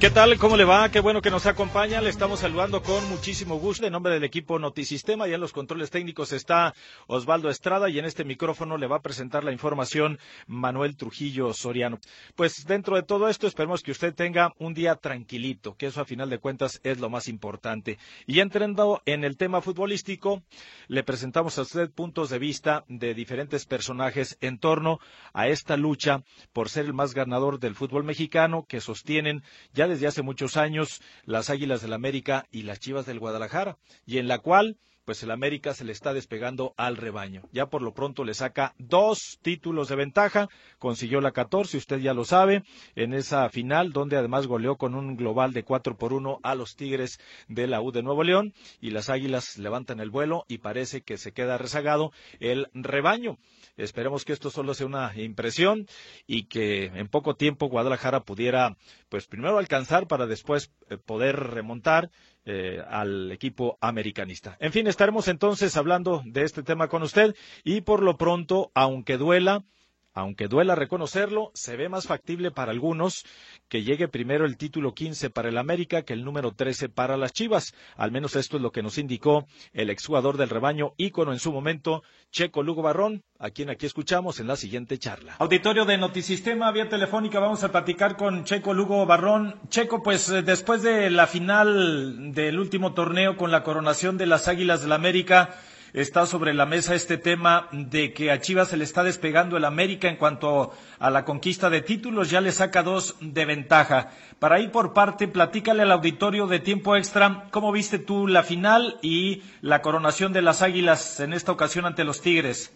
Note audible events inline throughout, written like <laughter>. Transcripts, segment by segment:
¿Qué tal? ¿Cómo le va? Qué bueno que nos acompaña. Le estamos saludando con muchísimo gusto en nombre del equipo Notisistema. Ya en los controles técnicos está Osvaldo Estrada y en este micrófono le va a presentar la información Manuel Trujillo Soriano. Pues dentro de todo esto esperemos que usted tenga un día tranquilito, que eso a final de cuentas es lo más importante. Y entrando en el tema futbolístico, le presentamos a usted puntos de vista de diferentes personajes en torno a esta lucha por ser el más ganador del fútbol mexicano que sostienen ya desde hace muchos años las Águilas del América y las Chivas del Guadalajara, y en la cual pues el América se le está despegando al rebaño. Ya por lo pronto le saca dos títulos de ventaja, consiguió la 14, usted ya lo sabe, en esa final, donde además goleó con un global de 4 por 1 a los Tigres de la U de Nuevo León, y las Águilas levantan el vuelo y parece que se queda rezagado el rebaño. Esperemos que esto solo sea una impresión y que en poco tiempo Guadalajara pudiera, pues primero alcanzar para después eh, poder remontar eh, al equipo americanista. En fin, estaremos entonces hablando de este tema con usted y por lo pronto, aunque duela, aunque duela reconocerlo, se ve más factible para algunos que llegue primero el título 15 para el América que el número 13 para las Chivas. Al menos esto es lo que nos indicó el exjugador del rebaño, ícono en su momento, Checo Lugo Barrón, a quien aquí escuchamos en la siguiente charla. Auditorio de Notisistema, vía telefónica, vamos a platicar con Checo Lugo Barrón. Checo, pues eh, después de la final del último torneo con la coronación de las Águilas del América, está sobre la mesa este tema de que a Chivas se le está despegando el América en cuanto a la conquista de títulos, ya le saca dos de ventaja. Para ir por parte, platícale al auditorio de tiempo extra cómo viste tú la final y la coronación de las Águilas en esta ocasión ante los Tigres.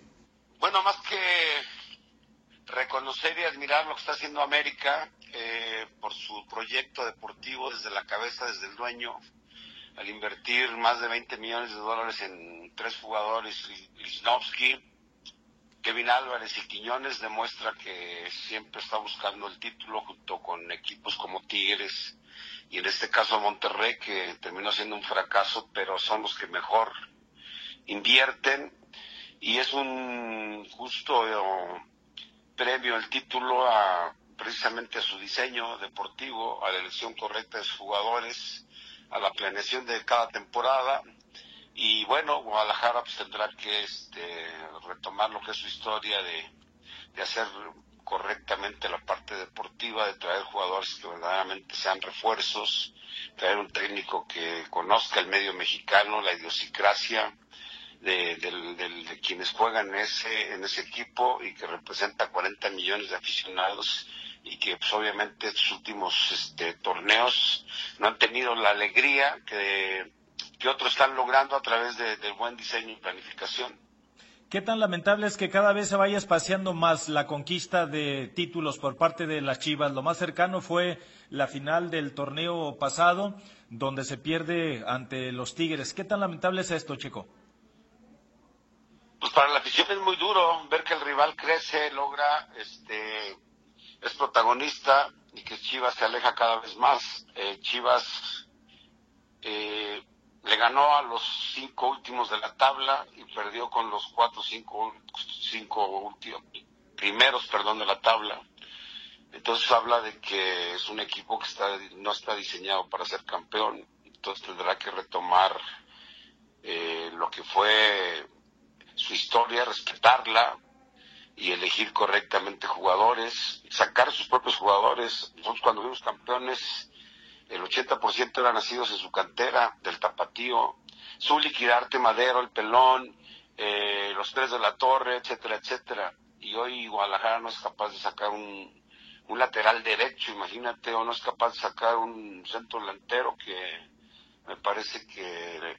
Bueno, más que reconocer y admirar lo que está haciendo América eh, por su proyecto deportivo desde la cabeza, desde el dueño, al invertir más de 20 millones de dólares en tres jugadores, Lisnowski, Kevin Álvarez y Quiñones, demuestra que siempre está buscando el título junto con equipos como Tigres y en este caso Monterrey, que terminó siendo un fracaso, pero son los que mejor invierten. Y es un justo eh, premio el título a precisamente a su diseño deportivo, a la elección correcta de sus jugadores a la planeación de cada temporada. Y bueno, Guadalajara pues tendrá que este, retomar lo que es su historia de, de hacer correctamente la parte deportiva, de traer jugadores que verdaderamente sean refuerzos, traer un técnico que conozca el medio mexicano, la idiosincrasia de, de, quienes juegan ese, en ese equipo y que representa 40 millones de aficionados y que pues, obviamente estos últimos este, torneos no han tenido la alegría que, que otros están logrando a través de, del buen diseño y planificación. ¿Qué tan lamentable es que cada vez se vaya espaciando más la conquista de títulos por parte de las Chivas? Lo más cercano fue la final del torneo pasado, donde se pierde ante los Tigres. ¿Qué tan lamentable es esto, Checo? Pues para la afición es muy duro ver que el rival crece, logra este, es protagonista y que Chivas se aleja cada vez más. Eh, Chivas eh, le ganó a los cinco últimos de la tabla y perdió con los cuatro, cinco, cinco últimos, primeros, perdón, de la tabla. Entonces habla de que es un equipo que está, no está diseñado para ser campeón. Entonces tendrá que retomar eh, lo que fue su historia, respetarla, y elegir correctamente jugadores, sacar sus propios jugadores. Nosotros cuando fuimos campeones, el 80% eran nacidos en su cantera, del tapatío, su liquidarte Madero, el pelón, eh, los tres de la torre, etcétera, etcétera. Y hoy Guadalajara no es capaz de sacar un, un lateral derecho, imagínate, o no es capaz de sacar un centro delantero que me parece que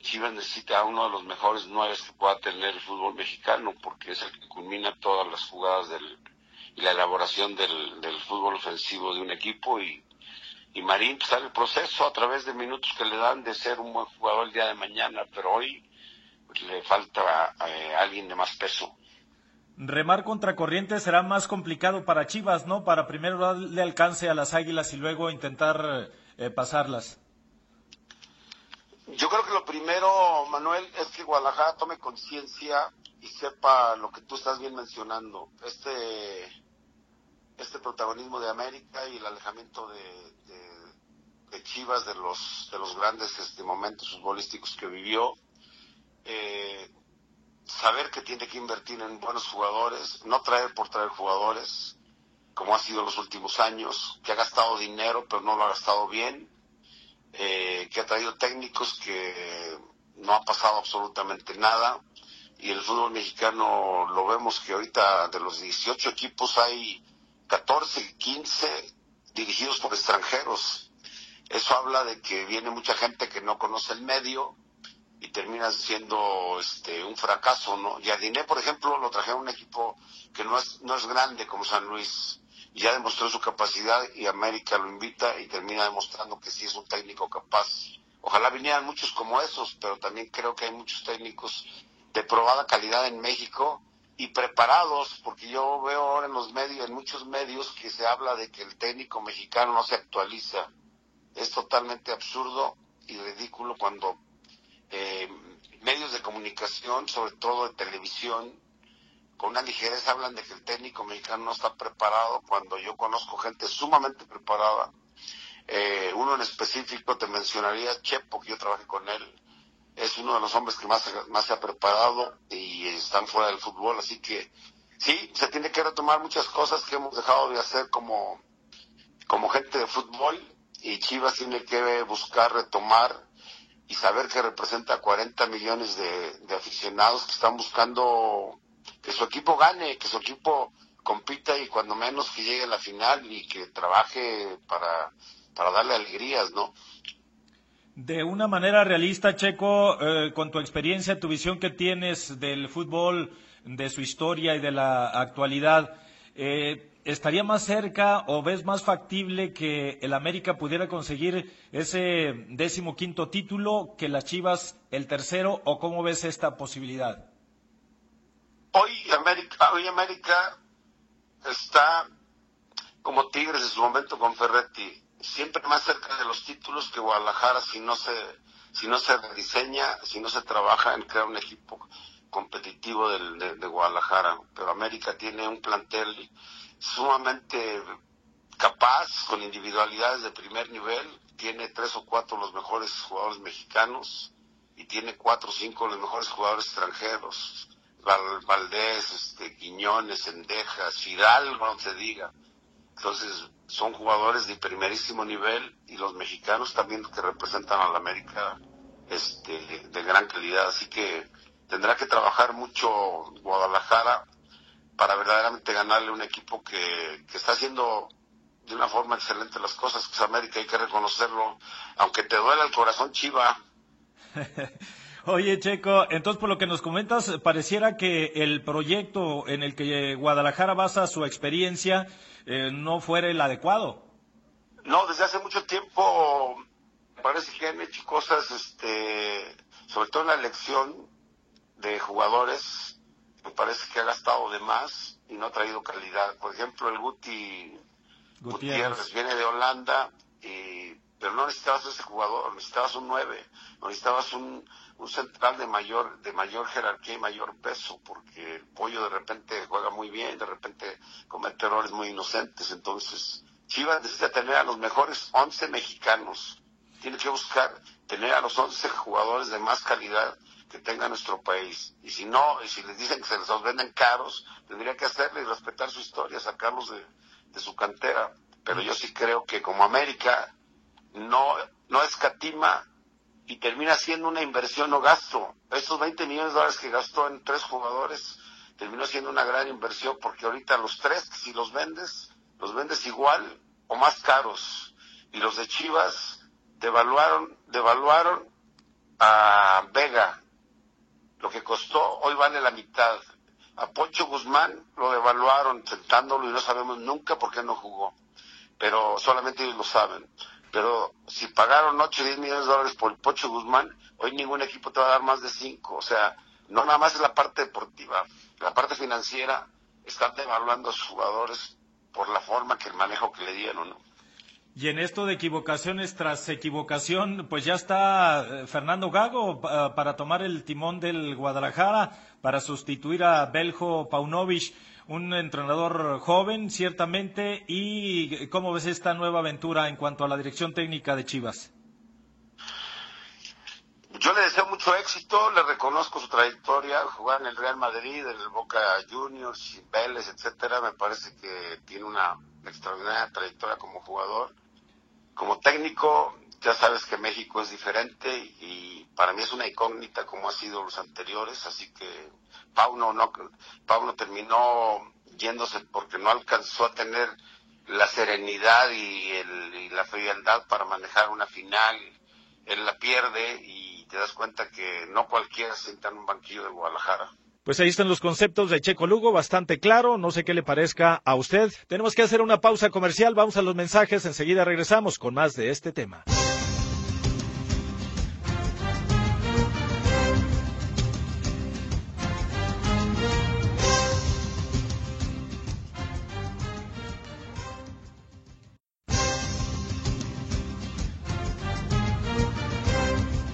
Chivas necesita a uno de los mejores nueve que pueda tener el fútbol mexicano, porque es el que culmina todas las jugadas del la elaboración del, fútbol ofensivo de un equipo y, y Marín pues, el proceso a través de minutos que le dan de ser un buen jugador el día de mañana, pero hoy pues, le falta eh, alguien de más peso. Remar contra corriente será más complicado para Chivas, ¿no? Para primero darle alcance a las águilas y luego intentar eh, pasarlas. Yo creo que lo primero, Manuel, es que Guadalajara tome conciencia y sepa lo que tú estás bien mencionando. Este, este protagonismo de América y el alejamiento de, Chivas de los, de los grandes este, momentos futbolísticos que vivió. Eh, saber que tiene que invertir en buenos jugadores, no traer por traer jugadores, como ha sido los últimos años, que ha gastado dinero pero no lo ha gastado bien, eh, que ha traído técnicos que no ha pasado absolutamente nada, y el fútbol mexicano lo vemos que ahorita de los 18 equipos hay 14, 15 dirigidos por extranjeros. Eso habla de que viene mucha gente que no conoce el medio, y termina siendo este un fracaso, ¿no? Jardiné, por ejemplo, lo trajeron un equipo que no es, no es grande como San Luis, ya demostró su capacidad y América lo invita y termina demostrando que sí es un técnico capaz. Ojalá vinieran muchos como esos, pero también creo que hay muchos técnicos de probada calidad en México y preparados, porque yo veo ahora en los medios, en muchos medios, que se habla de que el técnico mexicano no se actualiza. Es totalmente absurdo y ridículo cuando eh, medios de comunicación, sobre todo de televisión, con una ligereza hablan de que el técnico mexicano no está preparado cuando yo conozco gente sumamente preparada. Eh, uno en específico te mencionaría Chepo, que yo trabajé con él. Es uno de los hombres que más, más se ha preparado y están fuera del fútbol, así que sí, se tiene que retomar muchas cosas que hemos dejado de hacer como, como gente de fútbol y Chivas tiene que buscar retomar y saber que representa 40 millones de, aficionados que están buscando que su equipo gane, que su equipo compita y cuando menos que llegue a la final y que trabaje para, para darle alegrías, ¿no? De una manera realista, Checo, eh, con tu experiencia, tu visión que tienes del fútbol, de su historia y de la actualidad, eh, estaría más cerca o ves más factible que el América pudiera conseguir ese décimo quinto título que las Chivas el tercero o cómo ves esta posibilidad? Hoy América, hoy América está como Tigres en su momento con Ferretti, siempre más cerca de los títulos que Guadalajara si no se si no se rediseña, si no se trabaja en crear un equipo competitivo de, de Guadalajara. Pero América tiene un plantel sumamente capaz, con individualidades de primer nivel, tiene tres o cuatro los mejores jugadores mexicanos y tiene cuatro o cinco los mejores jugadores extranjeros. Valdés, este, Quiñones, Endejas, Fidalgo, no se diga. Entonces, son jugadores de primerísimo nivel y los mexicanos también que representan a la América este, de gran calidad. Así que tendrá que trabajar mucho Guadalajara para verdaderamente ganarle un equipo que, está haciendo de una forma excelente las cosas, que es América, hay que reconocerlo, aunque te duele el corazón chiva. <laughs> Oye, Checo, entonces por lo que nos comentas, pareciera que el proyecto en el que Guadalajara basa su experiencia eh, no fuera el adecuado. No, desde hace mucho tiempo parece que han hecho cosas, este, sobre todo en la elección de jugadores me parece que ha gastado de más y no ha traído calidad. Por ejemplo, el Guti Gutiérrez, viene de Holanda, pero no necesitabas ese jugador, necesitabas un 9, no necesitabas un, un central de mayor, de mayor jerarquía y mayor peso, porque el pollo de repente juega muy bien, de repente comete errores muy inocentes. Entonces, Chivas necesita tener a los mejores 11 mexicanos. Tiene que buscar tener a los 11 jugadores de más calidad que tenga nuestro país. Y si no, y si les dicen que se les venden caros, tendría que hacerle y respetar su historia, sacarlos de, de su cantera. Pero yo sí creo que como América no, no escatima y termina siendo una inversión o gasto. Estos 20 millones de dólares que gastó en tres jugadores terminó siendo una gran inversión porque ahorita los tres, si los vendes, los vendes igual o más caros. Y los de Chivas devaluaron, devaluaron a Vega, lo que costó hoy vale la mitad. a Poncho Guzmán lo devaluaron sentándolo y no sabemos nunca por qué no jugó. Pero solamente ellos lo saben. Pero si pagaron 8 o 10 millones de dólares por Poncho Guzmán, hoy ningún equipo te va a dar más de 5. O sea, no nada más es la parte deportiva, la parte financiera están devaluando a sus jugadores por la forma que el manejo que le dieron, ¿no? Y en esto de equivocaciones tras equivocación, pues ya está eh, Fernando Gago para tomar el timón del Guadalajara, para sustituir a Beljo Paunovic, un entrenador joven, ciertamente. ¿Y cómo ves esta nueva aventura en cuanto a la dirección técnica de Chivas? Yo le deseo mucho éxito, le reconozco su trayectoria, jugar en el Real Madrid, en el Boca Juniors, Vélez, etcétera, me parece que tiene una extraordinaria trayectoria como jugador. Como técnico, ya sabes que México es diferente y para mí es una incógnita como ha sido los anteriores, así que Pauno no, Pauno terminó yéndose porque no alcanzó a tener la serenidad y, el, y la frialdad para manejar una final. Él la pierde y te das cuenta que no cualquiera sienta en un banquillo de Guadalajara. Pues ahí están los conceptos de Checo Lugo, bastante claro, no sé qué le parezca a usted. Tenemos que hacer una pausa comercial, vamos a los mensajes, enseguida regresamos con más de este tema.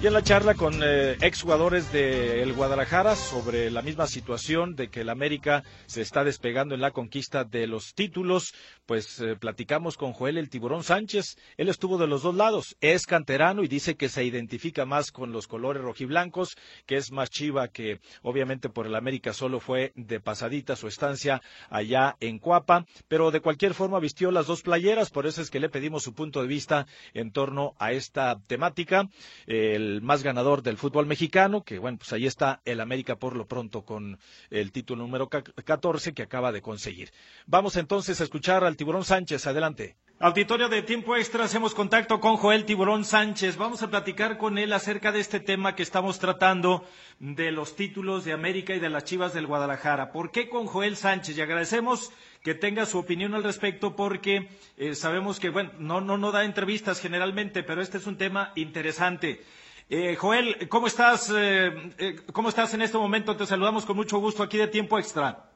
En la charla con eh, exjugadores del Guadalajara sobre la misma situación de que el América se está despegando en la conquista de los títulos, pues eh, platicamos con Joel el Tiburón Sánchez. Él estuvo de los dos lados, es canterano y dice que se identifica más con los colores rojiblancos, que es más chiva que obviamente por el América solo fue de pasadita su estancia allá en Cuapa, pero de cualquier forma vistió las dos playeras, por eso es que le pedimos su punto de vista en torno a esta temática. El más ganador del fútbol mexicano, que bueno, pues ahí está el América por lo pronto con el título número 14 que acaba de conseguir. Vamos entonces a escuchar al Tiburón Sánchez, adelante. Auditorio de Tiempo Extra, hacemos contacto con Joel Tiburón Sánchez. Vamos a platicar con él acerca de este tema que estamos tratando de los títulos de América y de las Chivas del Guadalajara. ¿Por qué con Joel Sánchez? Y agradecemos que tenga su opinión al respecto porque eh, sabemos que, bueno, no, no, no da entrevistas generalmente, pero este es un tema interesante. Eh, Joel, ¿cómo estás? Eh, eh, ¿Cómo estás en este momento? Te saludamos con mucho gusto aquí de Tiempo Extra.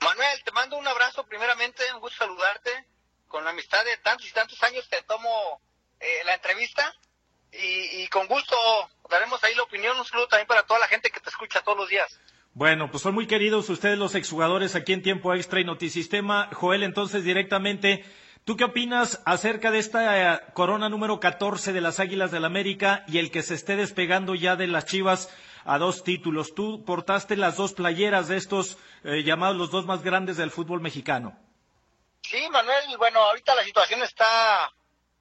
Manuel, te mando un abrazo primeramente, un gusto saludarte. Con la amistad de tantos y tantos años te tomo la entrevista y, con gusto daremos ahí la opinión. Un saludo también para toda la gente que te escucha todos los días. Bueno, pues son muy queridos ustedes los exjugadores aquí en Tiempo Extra y Notisistema. Joel, entonces directamente ¿Tú qué opinas acerca de esta eh, corona número 14 de las Águilas del América y el que se esté despegando ya de las Chivas a dos títulos? Tú portaste las dos playeras de estos eh, llamados los dos más grandes del fútbol mexicano. Sí, Manuel, bueno, ahorita la situación está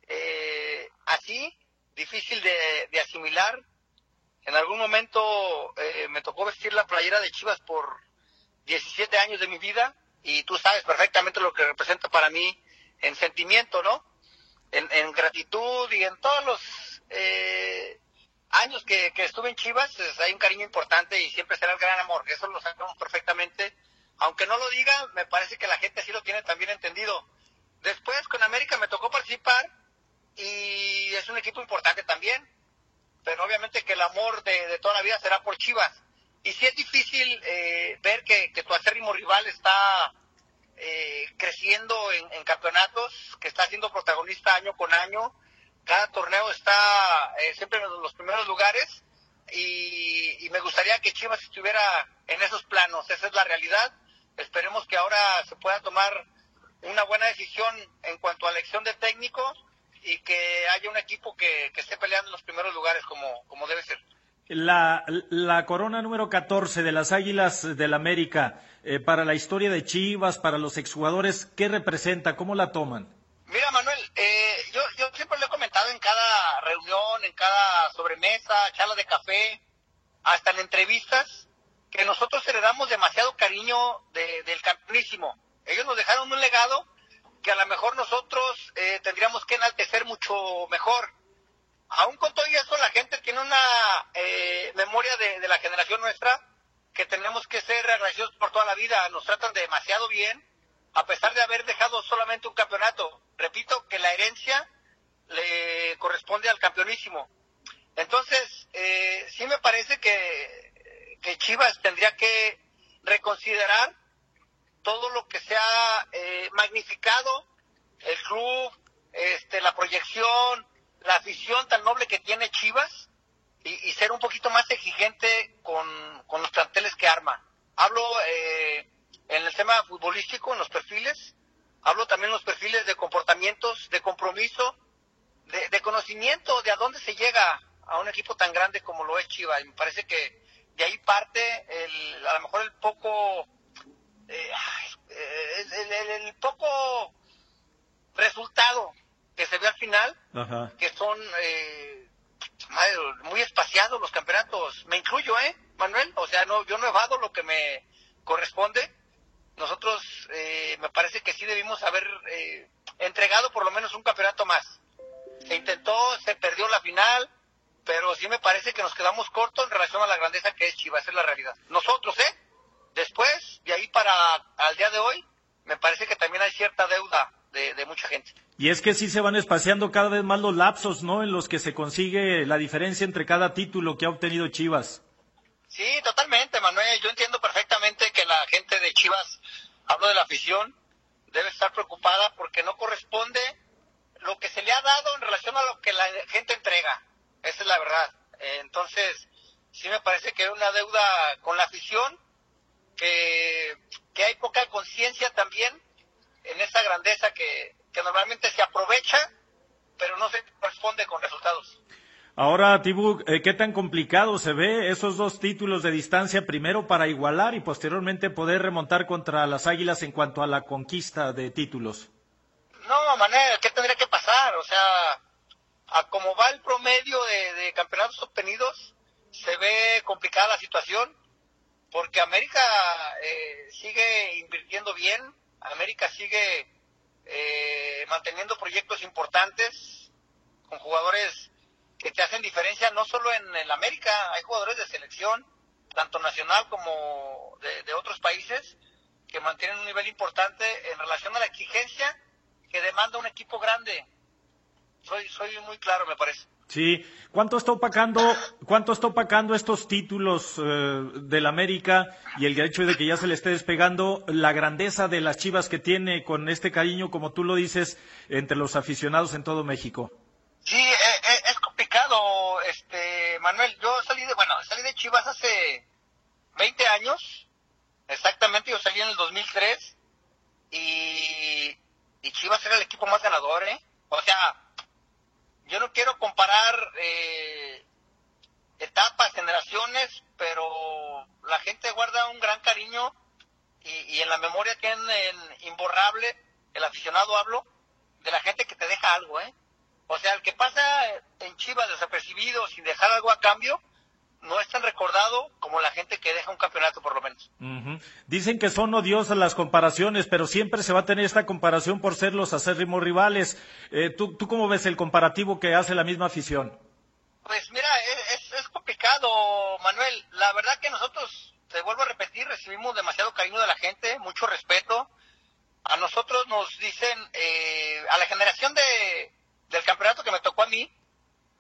eh, así, difícil de, asimilar. En algún momento me tocó vestir la playera de Chivas por 17 años de mi vida y tú sabes perfectamente lo que representa para mí en sentimiento, ¿no? En, gratitud y en todos los eh, años que, estuve en Chivas, pues, hay un cariño importante y siempre será el gran amor. Eso lo sabemos perfectamente. Aunque no lo diga, me parece que la gente sí lo tiene también entendido. Después con América me tocó participar y es un equipo importante también, pero obviamente que el amor de, toda la vida será por Chivas. Y sí es difícil eh, ver que, que tu acérrimo rival está eh, creciendo en, campeonatos, que está siendo protagonista año con año. Cada torneo está eh, siempre en los primeros lugares y, me gustaría que Chivas estuviera en esos planos. Esa es la realidad. Esperemos que ahora se pueda tomar una buena decisión en cuanto a elección de técnicos y que haya un equipo que, esté peleando en los primeros lugares como, como debe ser. La, la corona número 14 de las Águilas del América, eh, para la historia de Chivas, para los exjugadores, ¿qué representa? ¿Cómo la toman? Mira, Manuel, eh, yo, yo siempre lo he comentado en cada reunión, en cada sobremesa, charla de café, hasta en entrevistas, que nosotros heredamos demasiado cariño del campeonísimo. Ellos nos dejaron un legado que a lo mejor nosotros eh, tendríamos que enaltecer mucho mejor aún con todo eso, la gente tiene una eh, memoria de, la generación nuestra que tenemos que ser agradecidos por toda la vida. Nos tratan demasiado bien, a pesar de haber dejado solamente un campeonato. Repito que la herencia le corresponde al campeonísimo. Entonces, eh, sí me parece que, Chivas tendría que reconsiderar todo lo que se ha eh, magnificado, el club, este, la proyección, la afición tan noble que tiene Chivas y, ser un poquito más exigente con, los planteles que arma. Hablo eh, en el tema futbolístico, en los perfiles, hablo también en los perfiles de comportamientos, de compromiso, de, conocimiento de a dónde se llega a un equipo tan grande como lo es Chivas. Y me parece que de ahí parte el, a lo mejor el poco eh, el, poco resultado que se ve al final, que son eh, muy espaciados los campeonatos. Me incluyo, ¿eh, Manuel? O sea, no, yo no he evado lo que me corresponde. Nosotros eh, me parece que sí debimos haber eh, entregado por lo menos un campeonato más. Se intentó, se perdió la final, pero sí me parece que nos quedamos cortos en relación a la grandeza que es Chivas, es la realidad. Nosotros, ¿eh? Después, de ahí para al día de hoy, me parece que también hay cierta deuda de, mucha gente. Y es que sí se van espaciando cada vez más los lapsos, ¿no? En los que se consigue la diferencia entre cada título que ha obtenido Chivas. Sí, totalmente, Manuel. Yo entiendo perfectamente que la gente de Chivas, hablo de la afición, debe estar preocupada porque no corresponde lo que se le ha dado en relación a lo que la gente entrega. Esa es la verdad. Entonces, sí me parece que hay una deuda con la afición que, que hay poca conciencia también en esa grandeza que, que normalmente se aprovecha, pero no se corresponde con resultados. Ahora, Tibu, eh, ¿qué tan complicado se ve esos dos títulos de distancia, primero para igualar y posteriormente poder remontar contra las Águilas en cuanto a la conquista de títulos? No, Manuel, ¿qué tendría que pasar? O sea, a cómo va el promedio de, de campeonatos obtenidos, se ve complicada la situación porque América eh, sigue invirtiendo bien, América sigue eh, manteniendo proyectos importantes con jugadores que te hacen diferencia no solo en el América, hay jugadores de selección, tanto nacional como de, otros países, que mantienen un nivel importante en relación a la exigencia que demanda un equipo grande. Soy, soy muy claro, me parece. Sí, ¿cuánto está opacando, cuánto está opacando estos títulos eh, del América y el hecho de que ya se le esté despegando la grandeza de las Chivas que tiene con este cariño, como tú lo dices, entre los aficionados en todo México? Sí, eh, eh, es, complicado, este Manuel. Yo salí de, bueno, salí de Chivas hace 20 años, exactamente. Yo salí en el 2003 y, y Chivas era el equipo más ganador, ¿eh? O sea yo no quiero comparar eh, etapas, generaciones, pero la gente guarda un gran cariño y, en la memoria tienen imborrable, el aficionado hablo, de la gente que te deja algo, ¿eh? O sea, el que pasa en Chivas desapercibido sin dejar algo a cambio, no es tan recordado como la gente que deja un campeonato, por lo menos. Dicen que son odiosas las comparaciones, pero siempre se va a tener esta comparación por ser los acérrimos rivales. Eh, ¿tú, ¿Tú cómo ves el comparativo que hace la misma afición? Pues mira, es, es complicado, Manuel. La verdad que nosotros, te vuelvo a repetir, recibimos demasiado cariño de la gente, mucho respeto. A nosotros nos dicen, eh, a la generación de, del campeonato que me tocó a mí,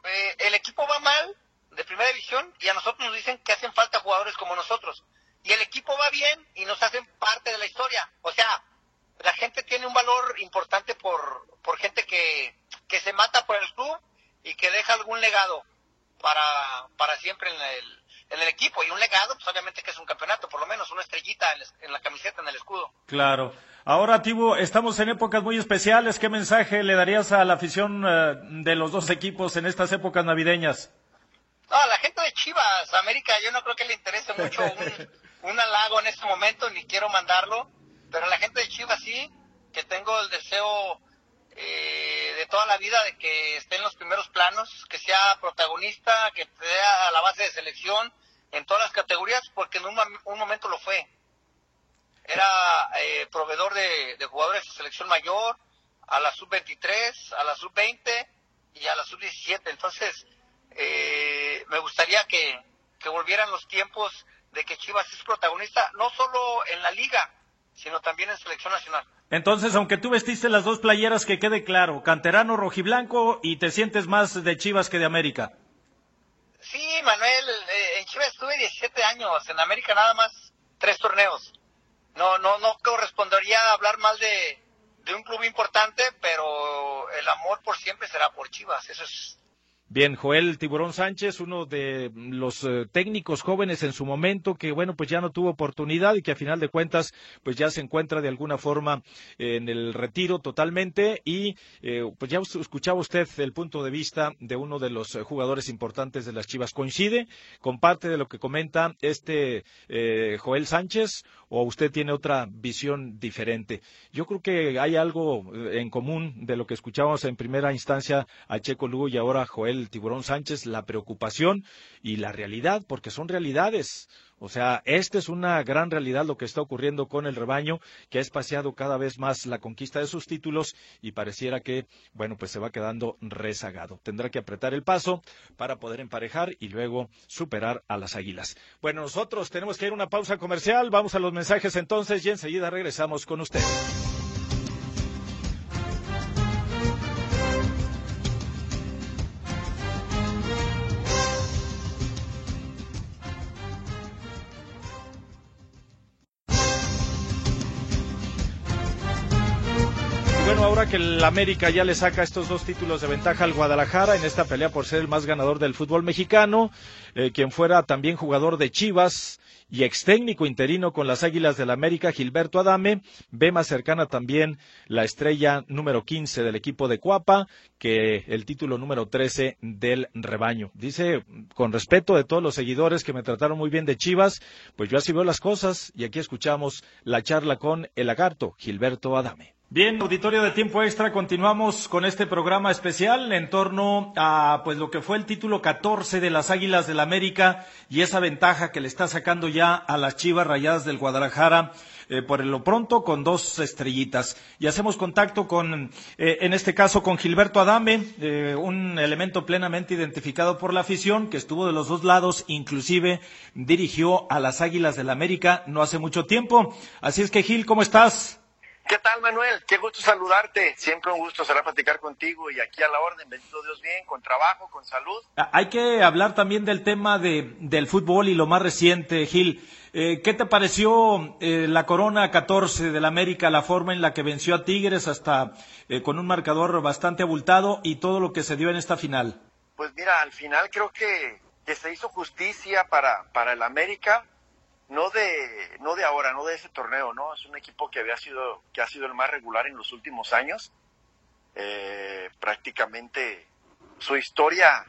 eh, el equipo va mal, de primera división y a nosotros nos dicen que hacen falta jugadores como nosotros. Y el equipo va bien y nos hacen parte de la historia. O sea, la gente tiene un valor importante por, por gente que, que se mata por el club y que deja algún legado para, para siempre en el, en el equipo. Y un legado, pues obviamente que es un campeonato, por lo menos una estrellita en, la camiseta, en el escudo. Claro. Ahora, Tibo, estamos en épocas muy especiales. ¿Qué mensaje le darías a la afición eh, de los dos equipos en estas épocas navideñas? No, a la gente de Chivas, América, yo no creo que le interese mucho un, <laughs> halago en este momento, ni quiero mandarlo, pero a la gente de Chivas sí, que tengo el deseo de toda la vida de que esté en los primeros planos, que sea protagonista, que sea a la base de selección en todas las categorías, porque en un, momento lo fue. Era eh, proveedor de, jugadores de selección mayor, a la sub-23, a la sub-20 y a la sub-17. Entonces, eh, me gustaría que, volvieran los tiempos de que Chivas es protagonista no solo en la liga, sino también en selección nacional. Entonces, aunque tú vestiste las dos playeras, que quede claro, canterano rojiblanco y te sientes más de Chivas que de América. Sí, Manuel, eh, en Chivas estuve 17 años, en América nada más tres torneos. No, no, no correspondería hablar mal de, de un club importante, pero el amor por siempre será por Chivas. Eso es Bien, Joel Tiburón Sánchez, uno de los eh, técnicos jóvenes en su momento, que bueno, pues ya no tuvo oportunidad y que a final de cuentas, pues ya se encuentra de alguna forma en el retiro totalmente. Y eh, pues ya escuchaba usted el punto de vista de uno de los eh, jugadores importantes de las Chivas. ¿Coincide con parte de lo que comenta este Joel Sánchez o usted tiene otra visión diferente? Yo creo que hay algo en común de lo que escuchábamos en primera instancia a Checo Lugo y ahora a Joel Tiburón Sánchez la preocupación y la realidad, porque son realidades. O sea, esta es una gran realidad lo que está ocurriendo con el rebaño, que ha espaciado cada vez más la conquista de sus títulos y pareciera que, bueno, pues se va quedando rezagado. Tendrá que apretar el paso para poder emparejar y luego superar a las águilas. Bueno, nosotros tenemos que ir a una pausa comercial. Vamos a los mensajes entonces y enseguida regresamos con usted. El América ya le saca estos dos títulos de ventaja al Guadalajara en esta pelea por ser el más ganador del fútbol mexicano, eh, quien fuera también jugador de Chivas y ex técnico interino con las Águilas del América, Gilberto Adame, ve más cercana también la estrella número 15 del equipo de Cuapa que el título número 13 del rebaño. Dice, con respeto de todos los seguidores que me trataron muy bien de Chivas, pues yo así veo las cosas y aquí escuchamos la charla con el lagarto, Gilberto Adame. Bien, auditorio de tiempo extra, continuamos con este programa especial en torno a pues lo que fue el título 14 de las Águilas del América y esa ventaja que le está sacando ya a las Chivas Rayadas del Guadalajara. Eh, por lo pronto con dos estrellitas. Y hacemos contacto con, eh, en este caso, con Gilberto Adame, eh, un elemento plenamente identificado por la afición, que estuvo de los dos lados, inclusive dirigió a las Águilas del América no hace mucho tiempo. Así es que, Gil, ¿cómo estás? ¿Qué tal, Manuel? Qué gusto saludarte. Siempre un gusto será platicar contigo y aquí a la orden. Bendito Dios bien, con trabajo, con salud. Ah, hay que hablar también del tema de, del fútbol y lo más reciente, Gil. Eh, ¿Qué te pareció eh, la Corona 14 del América, la forma en la que venció a Tigres hasta eh, con un marcador bastante abultado y todo lo que se dio en esta final? Pues mira, al final creo que, que se hizo justicia para, para el América no de no de ahora, no de ese torneo, ¿no? Es un equipo que había sido que ha sido el más regular en los últimos años. Eh, prácticamente su historia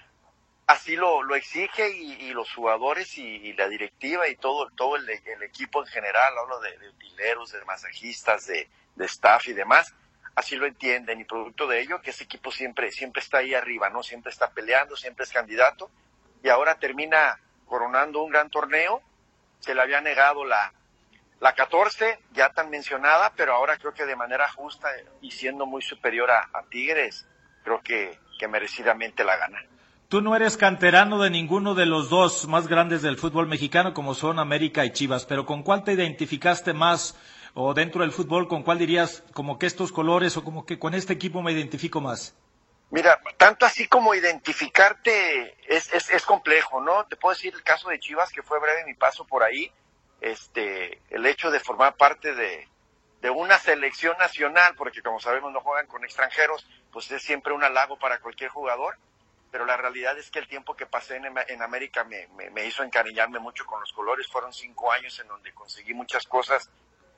así lo, lo exige y, los jugadores y, la directiva y todo todo el, equipo en general, hablo de, de utileros, de masajistas, de, de staff y demás, así lo entienden y producto de ello que ese equipo siempre siempre está ahí arriba, ¿no? Siempre está peleando, siempre es candidato y ahora termina coronando un gran torneo se le había negado la, la 14, ya tan mencionada, pero ahora creo que de manera justa y siendo muy superior a, Tigres, creo que, que merecidamente la gana. Tú no eres canterano de ninguno de los dos más grandes del fútbol mexicano como son América y Chivas, pero ¿con cuál te identificaste más o dentro del fútbol, con cuál dirías como que estos colores o como que con este equipo me identifico más? Mira, tanto así como identificarte es, es, es, complejo, ¿no? Te puedo decir el caso de Chivas, que fue breve mi paso por ahí, este, el hecho de formar parte de, de una selección nacional, porque como sabemos no juegan con extranjeros, pues es siempre un halago para cualquier jugador, pero la realidad es que el tiempo que pasé en, en América me, me, me, hizo encariñarme mucho con los colores, fueron cinco años en donde conseguí muchas cosas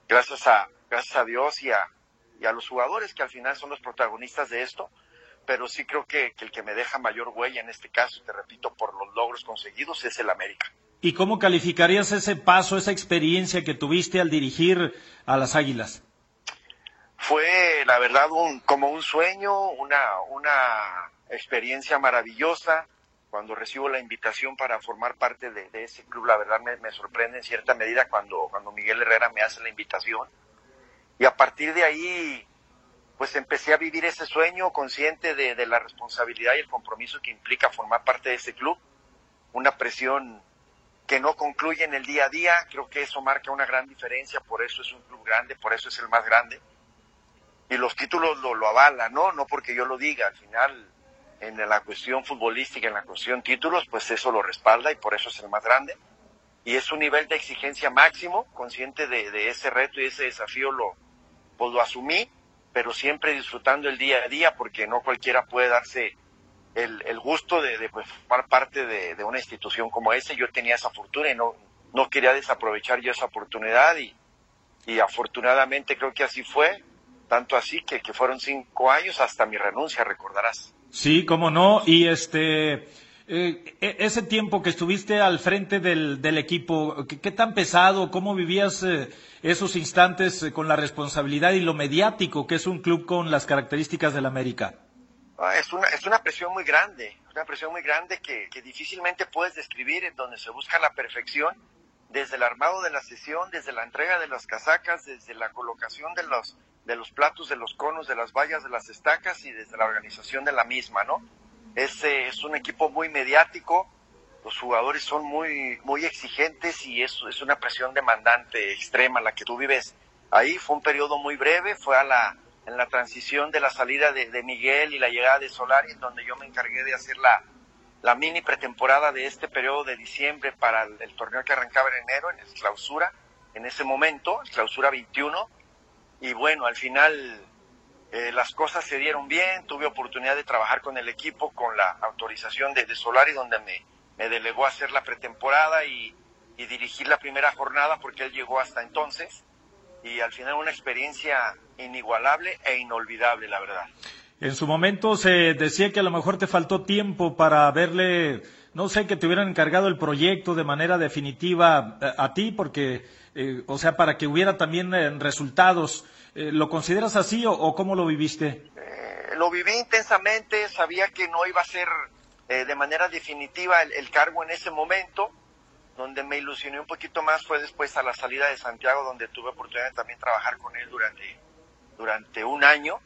gracias a, gracias a Dios y a, y a los jugadores que al final son los protagonistas de esto pero sí creo que, el que me deja mayor huella en este caso, te repito, por los logros conseguidos, es el América. ¿Y cómo calificarías ese paso, esa experiencia que tuviste al dirigir a las Águilas? Fue, la verdad, un, como un sueño, una, una experiencia maravillosa. Cuando recibo la invitación para formar parte de, ese club, la verdad me, me, sorprende en cierta medida cuando, cuando Miguel Herrera me hace la invitación. Y a partir de ahí pues empecé a vivir ese sueño consciente de, la responsabilidad y el compromiso que implica formar parte de ese club. Una presión que no concluyen el día a día. Creo que eso marca una gran diferencia, por eso es un club grande, por eso es el más grande. Y los títulos lo, lo avalan, ¿no? No porque yo lo diga, al final en la cuestión futbolística, en la cuestión títulos, pues eso lo respalda y por eso es el más grande. Y es un nivel de exigencia máximo, consciente de, ese reto y ese desafío lo, pues lo asumí, pero siempre disfrutando el día a día porque no cualquiera puede darse el, el gusto de, de pues, formar parte de, de, una institución como esa. Yo tenía esa fortuna y no, no quería desaprovechar yo esa oportunidad y, y afortunadamente creo que así fue, tanto así que, que fueron cinco años hasta mi renuncia, recordarás. Sí, cómo no. Y este, eh, e, ese tiempo que estuviste al frente del, equipo, ¿qué, tan pesado? ¿Cómo vivías eh, esos instantes eh, con la responsabilidad y lo mediático que es un club con las características del América? Ah, es, una, es una presión muy grande, una presión muy grande que, que difícilmente puedes describir, en donde se busca la perfección desde el armado de la sesión, desde la entrega de las casacas, desde la colocación de los de los platos, de los conos, de las vallas, de las estacas y desde la organización de la misma, ¿no? Es, es un equipo muy mediático, los jugadores son muy, muy exigentes y es, es una presión demandante extrema la que tú vives. Ahí fue un periodo muy breve, fue a la, en la transición de la salida de, Miguel y la llegada de Solari, donde yo me encargué de hacer la, la mini pretemporada de este periodo de diciembre para el, torneo que arrancaba en enero, en clausura, en ese momento, el clausura 21, y bueno, al final eh, las cosas se dieron bien, tuve oportunidad de trabajar con el equipo, con la autorización de, de Solari, donde me, me, delegó a hacer la pretemporada y, dirigir la primera jornada, porque él llegó hasta entonces, y al final una experiencia inigualable e inolvidable, la verdad. En su momento se decía que a lo mejor te faltó tiempo para verle, no sé, que te hubieran encargado el proyecto de manera definitiva a, eh, a ti, porque eh, o sea, para que hubiera también eh, resultados. Eh, ¿Lo consideras así o, cómo lo viviste? Eh, lo viví intensamente, sabía que no iba a ser eh, de manera definitiva el, el, cargo en ese momento. Donde me ilusioné un poquito más fue después a la salida de Santiago, donde tuve oportunidad de también trabajar con él durante, durante un año.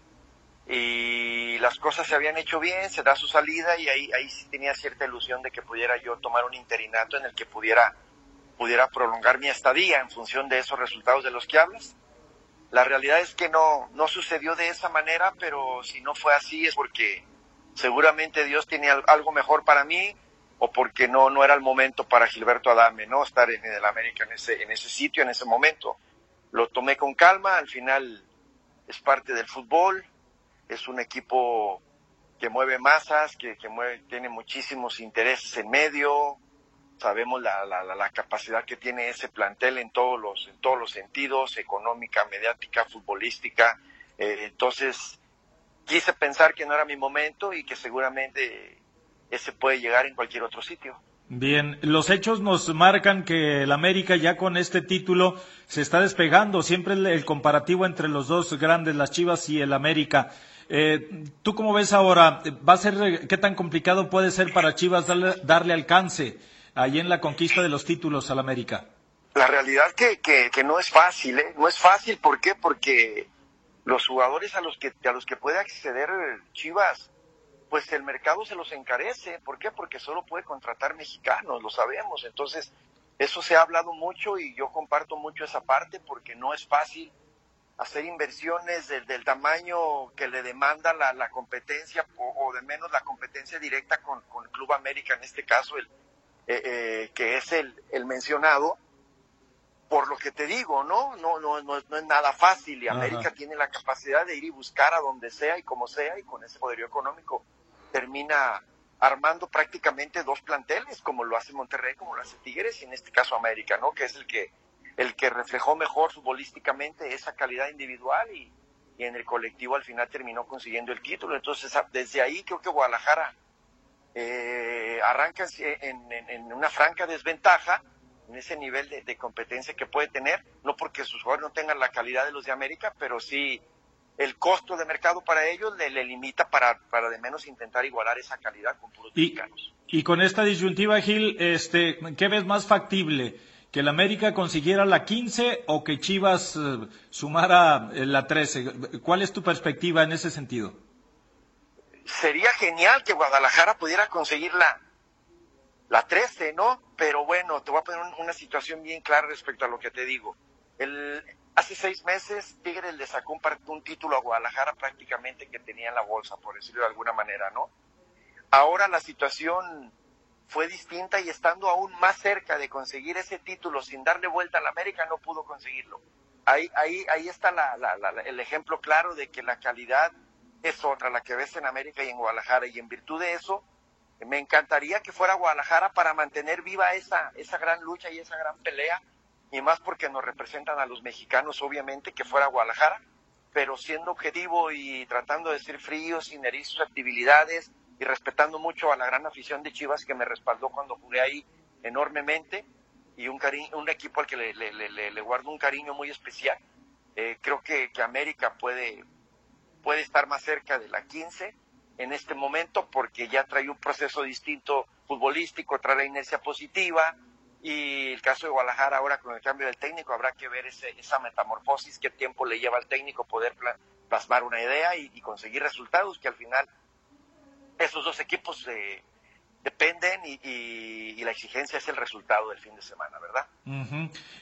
Y las cosas se habían hecho bien, se da su salida y ahí, ahí sí tenía cierta ilusión de que pudiera yo tomar un interinato en el que pudiera pudiera prolongar mi estadía en función de esos resultados de los que hablas. La realidad es que no, no sucedió de esa manera, pero si no fue así es porque seguramente Dios tiene algo mejor para mí o porque no, no era el momento para Gilberto Adame, ¿no? Estar en el América en ese, en ese sitio, en ese momento. Lo tomé con calma, al final es parte del fútbol, es un equipo que mueve masas, que, que mueve, tiene muchísimos intereses en medio, sabemos la, la, la, capacidad que tiene ese plantel en todos los, en todos los sentidos, económica, mediática, futbolística. Eh, entonces, quise pensar que no era mi momento y que seguramente ese puede llegar en cualquier otro sitio. Bien, los hechos nos marcan que el América ya con este título se está despegando, siempre el, comparativo entre los dos grandes, las Chivas y el América. Eh, ¿Tú cómo ves ahora? ¿Va a ser, qué tan complicado puede ser para Chivas darle, darle alcance ahí en la conquista de los títulos al América? La realidad que, que, no es fácil, ¿eh? No es fácil, ¿por qué? Porque los jugadores a los que, a los que puede acceder Chivas, pues el mercado se los encarece. ¿Por qué? Porque solo puede contratar mexicanos, lo sabemos. Entonces, eso se ha hablado mucho y yo comparto mucho esa parte porque no es fácil hacer inversiones del, del tamaño que le demanda la, la competencia o, o, de menos la competencia directa con, con Club América, en este caso el, eh, eh, que es el, el, mencionado, por lo que te digo, ¿no? No, no, no, es, no es nada fácil y América Ajá. tiene la capacidad de ir y buscar a donde sea y como sea y con ese poderío económico termina armando prácticamente dos planteles, como lo hace Monterrey, como lo hace Tigres y en este caso América, ¿no? Que es el que, el que reflejó mejor futbolísticamente esa calidad individual y, y en el colectivo al final terminó consiguiendo el título. Entonces, desde ahí creo que Guadalajara eh, arranca en, en, en, una franca desventaja en ese nivel de, de, competencia que puede tener, no porque sus jugadores no tengan la calidad de los de América, pero sí el costo de mercado para ellos le, le limita para, para de menos intentar igualar esa calidad con puros y, mexicanos. Y con esta disyuntiva, Gil, este, ¿qué ves más factible? ¿Que el América consiguiera la 15 o que Chivas eh, sumara eh, la 13? ¿Cuál es tu perspectiva en ese sentido? Sería genial que Guadalajara pudiera conseguir la, la 13, ¿no? Pero bueno, te voy a poner una situación bien clara respecto a lo que te digo. Hace seis meses Tigres le sacó un, un título a Guadalajara prácticamente que tenía en la bolsa, por decirlo de alguna manera, ¿no? Ahora la situación fue distinta y estando aún más cerca de conseguir ese título sin darle vuelta a la América no pudo conseguirlo. Ahí, ahí, ahí está el ejemplo claro de que la calidad es otra, la que ves en América y en Guadalajara. Y en virtud de eso, me encantaría que fuera Guadalajara para mantener viva esa, esa gran lucha y esa gran pelea, y más porque nos representan a los mexicanos, obviamente, que fuera Guadalajara, pero siendo objetivo y tratando de ser frío, sin herir sus actividades y respetando mucho a la gran afición de Chivas que me respaldó cuando jugué ahí enormemente y un, un equipo al que le, le, guardo un cariño muy especial. Eh, creo que, que América puede, puede estar más cerca de la 15 en este momento porque ya trae un proceso distinto futbolístico, trae la inercia positiva y el caso de Guadalajara ahora con el cambio del técnico habrá que ver ese, esa metamorfosis, qué tiempo le lleva al técnico poder plasmar una idea y, conseguir resultados que al final esos dos equipos eh, dependen y, la exigencia es el resultado del fin de semana, ¿verdad?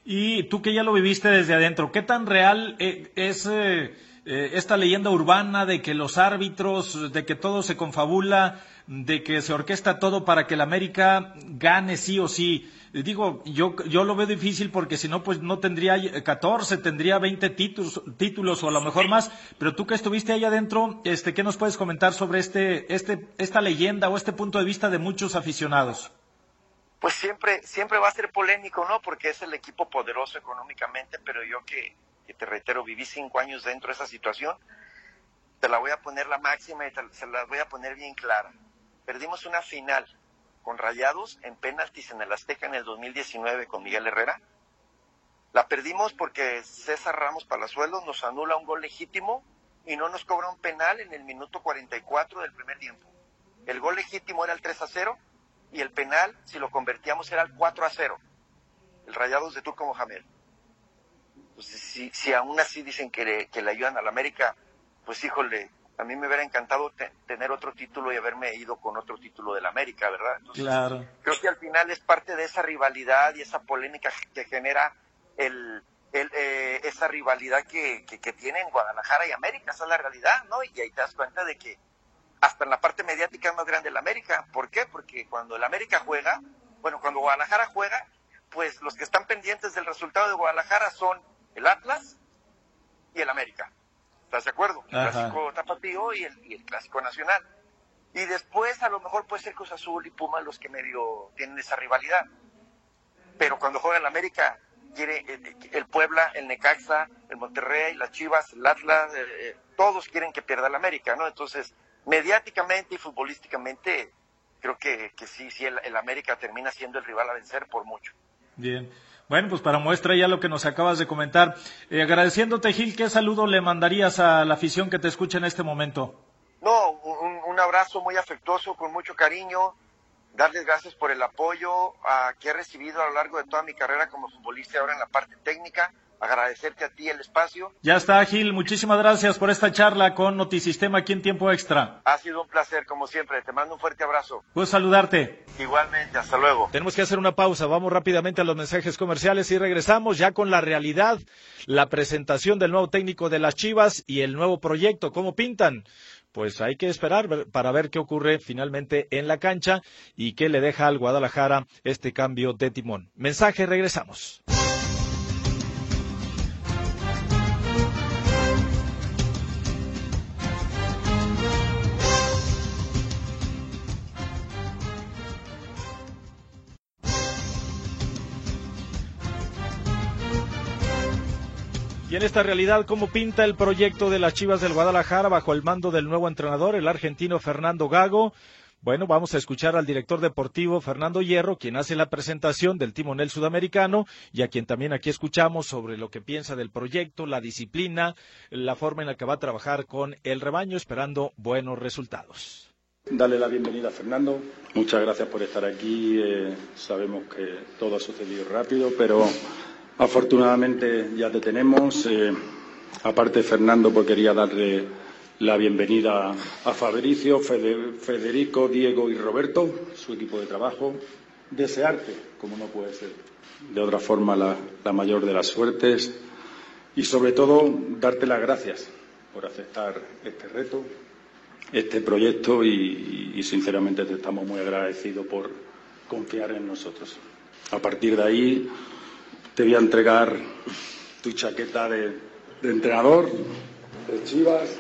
Y tú que ya lo viviste desde adentro, ¿qué tan real eh, es... Eh, eh, esta leyenda urbana de que los árbitros, de que todo se confabula, de que se orquesta todo para que el América gane sí o sí. Eh, digo, yo, yo lo veo difícil porque si no, pues no tendría 14, tendría 20 títulos, títulos o a lo mejor más. Pero tú que estuviste ahí adentro, este, ¿qué nos puedes comentar sobre este, este, esta leyenda o este punto de vista de muchos aficionados? Pues siempre, siempre va a ser polémico, ¿no? Porque es el equipo poderoso económicamente, pero yo que que te reitero, viví cinco años dentro de esa situación, te la voy a poner la máxima y se la voy a poner bien clara. Perdimos una final con Rayados en penaltis en el Azteca en el 2019 con Miguel Herrera. La perdimos porque César Ramos Palazuelos nos anula un gol legítimo y no nos cobra un penal en el minuto 44 del primer tiempo. El gol legítimo era el 3 a 0 y el penal, si lo convertíamos, era el 4 a 0. El Rayados de Turco Mohamed. Pues, si, si aún así dicen que le, que le ayudan a la América, pues híjole, a mí me hubiera encantado tener otro título y haberme ido con otro título de la América, ¿verdad? claro. Creo que al final es parte de esa rivalidad y esa polémica que genera el, el eh, esa rivalidad que, que, tienen Guadalajara y América, esa es la realidad, ¿no? Y ahí te das cuenta de que hasta en la parte mediática es más grande la América. ¿Por qué? Porque cuando el América juega, bueno, cuando Guadalajara juega, pues los que están pendientes del resultado de Guadalajara son el Atlas y el América. ¿Estás de acuerdo? El clásico tapatío y el, y el clásico nacional. Y después a lo mejor puede ser Cruz Azul y Puma los que medio tienen esa rivalidad. Pero cuando juega el América, quiere eh, el, Puebla, el Necaxa, el Monterrey, las Chivas, el Atlas, eh, eh, todos quieren que pierda el América, ¿no? Entonces, mediáticamente y futbolísticamente, creo que, que sí, sí, el, el América termina siendo el rival a vencer por mucho. Bien. Bueno, pues para muestra ya lo que nos acabas de comentar. Eh, agradeciéndote, Gil, ¿qué saludo le mandarías a la afición que te escucha en este momento? No, un, abrazo muy afectuoso, con mucho cariño. Darles gracias por el apoyo que he recibido a lo largo de toda mi carrera como futbolista, ahora en la parte técnica agradecerte a ti el espacio. Ya está, Gil. Muchísimas gracias por esta charla con Notisistema aquí en Tiempo Extra. Ha sido un placer, como siempre. Te mando un fuerte abrazo. Puedo saludarte. Igualmente, hasta luego. Tenemos que hacer una pausa. Vamos rápidamente a los mensajes comerciales y regresamos ya con la realidad, la presentación del nuevo técnico de las Chivas y el nuevo proyecto. ¿Cómo pintan? pues hay que esperar para ver qué ocurre finalmente en la cancha y qué le deja al Guadalajara este cambio de timón. Mensaje, regresamos. Y en esta realidad, ¿cómo pinta el proyecto de las Chivas del Guadalajara bajo el mando del nuevo entrenador, el argentino Fernando Gago? Bueno, vamos a escuchar al director deportivo Fernando Hierro, quien hace la presentación del timonel sudamericano y a quien también aquí escuchamos sobre lo que piensa del proyecto, la disciplina, la forma en la que va a trabajar con el rebaño, esperando buenos resultados. Dale la bienvenida a Fernando. Muchas gracias por estar aquí. Eh, sabemos que todo ha sucedido rápido, pero Afortunadamente ya te tenemos. Eh, aparte, Fernando, pues quería darle la bienvenida a Fabricio, Federico, Diego y Roberto, su equipo de trabajo. desearte, como no puede ser de otra forma, la, mayor de las suertes y, sobre todo, darte las gracias por aceptar este reto, este proyecto y, sinceramente te estamos muy agradecidos por confiar en nosotros. A partir de ahí te voy a entregar tu chaqueta de, entrenador de Chivas.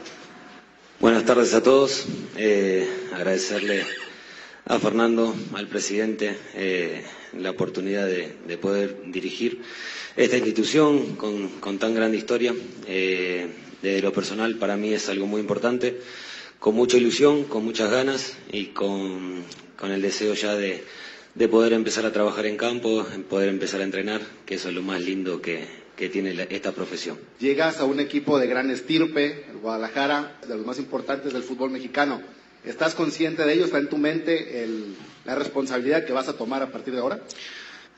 Buenas tardes a todos. Eh, agradecerle a Fernando, al presidente, eh, la oportunidad de, poder dirigir esta institución con, tan grande historia. Eh, de lo personal, para mí es algo muy importante, con mucha ilusión, con muchas ganas y con, el deseo ya de, poder empezar a trabajar en campo, poder empezar a entrenar, que eso es lo más lindo que, tiene esta profesión. Llegas a un equipo de gran estirpe, el Guadalajara, de los más importantes del fútbol mexicano. ¿Estás consciente de ello? ¿Está en tu mente la responsabilidad que vas a tomar a partir de ahora?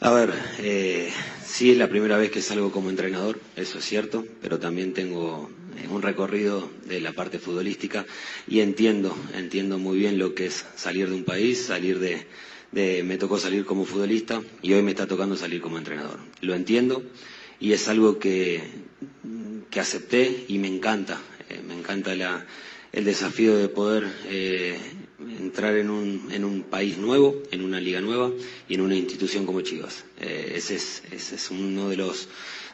A ver, eh, sí es la primera vez que salgo como entrenador, eso es cierto, pero también tengo eh, un recorrido de la parte futbolística y entiendo, entiendo muy bien lo que es salir de un país, salir de, me tocó salir como futbolista y hoy me está tocando salir como entrenador. Lo entiendo y es algo que, que acepté y me encanta, eh, me encanta la el desafío de poder eh, entrar en un, en un, país nuevo, en una liga nueva y en una institución como Chivas. Eh, ese, es, ese, es, uno de los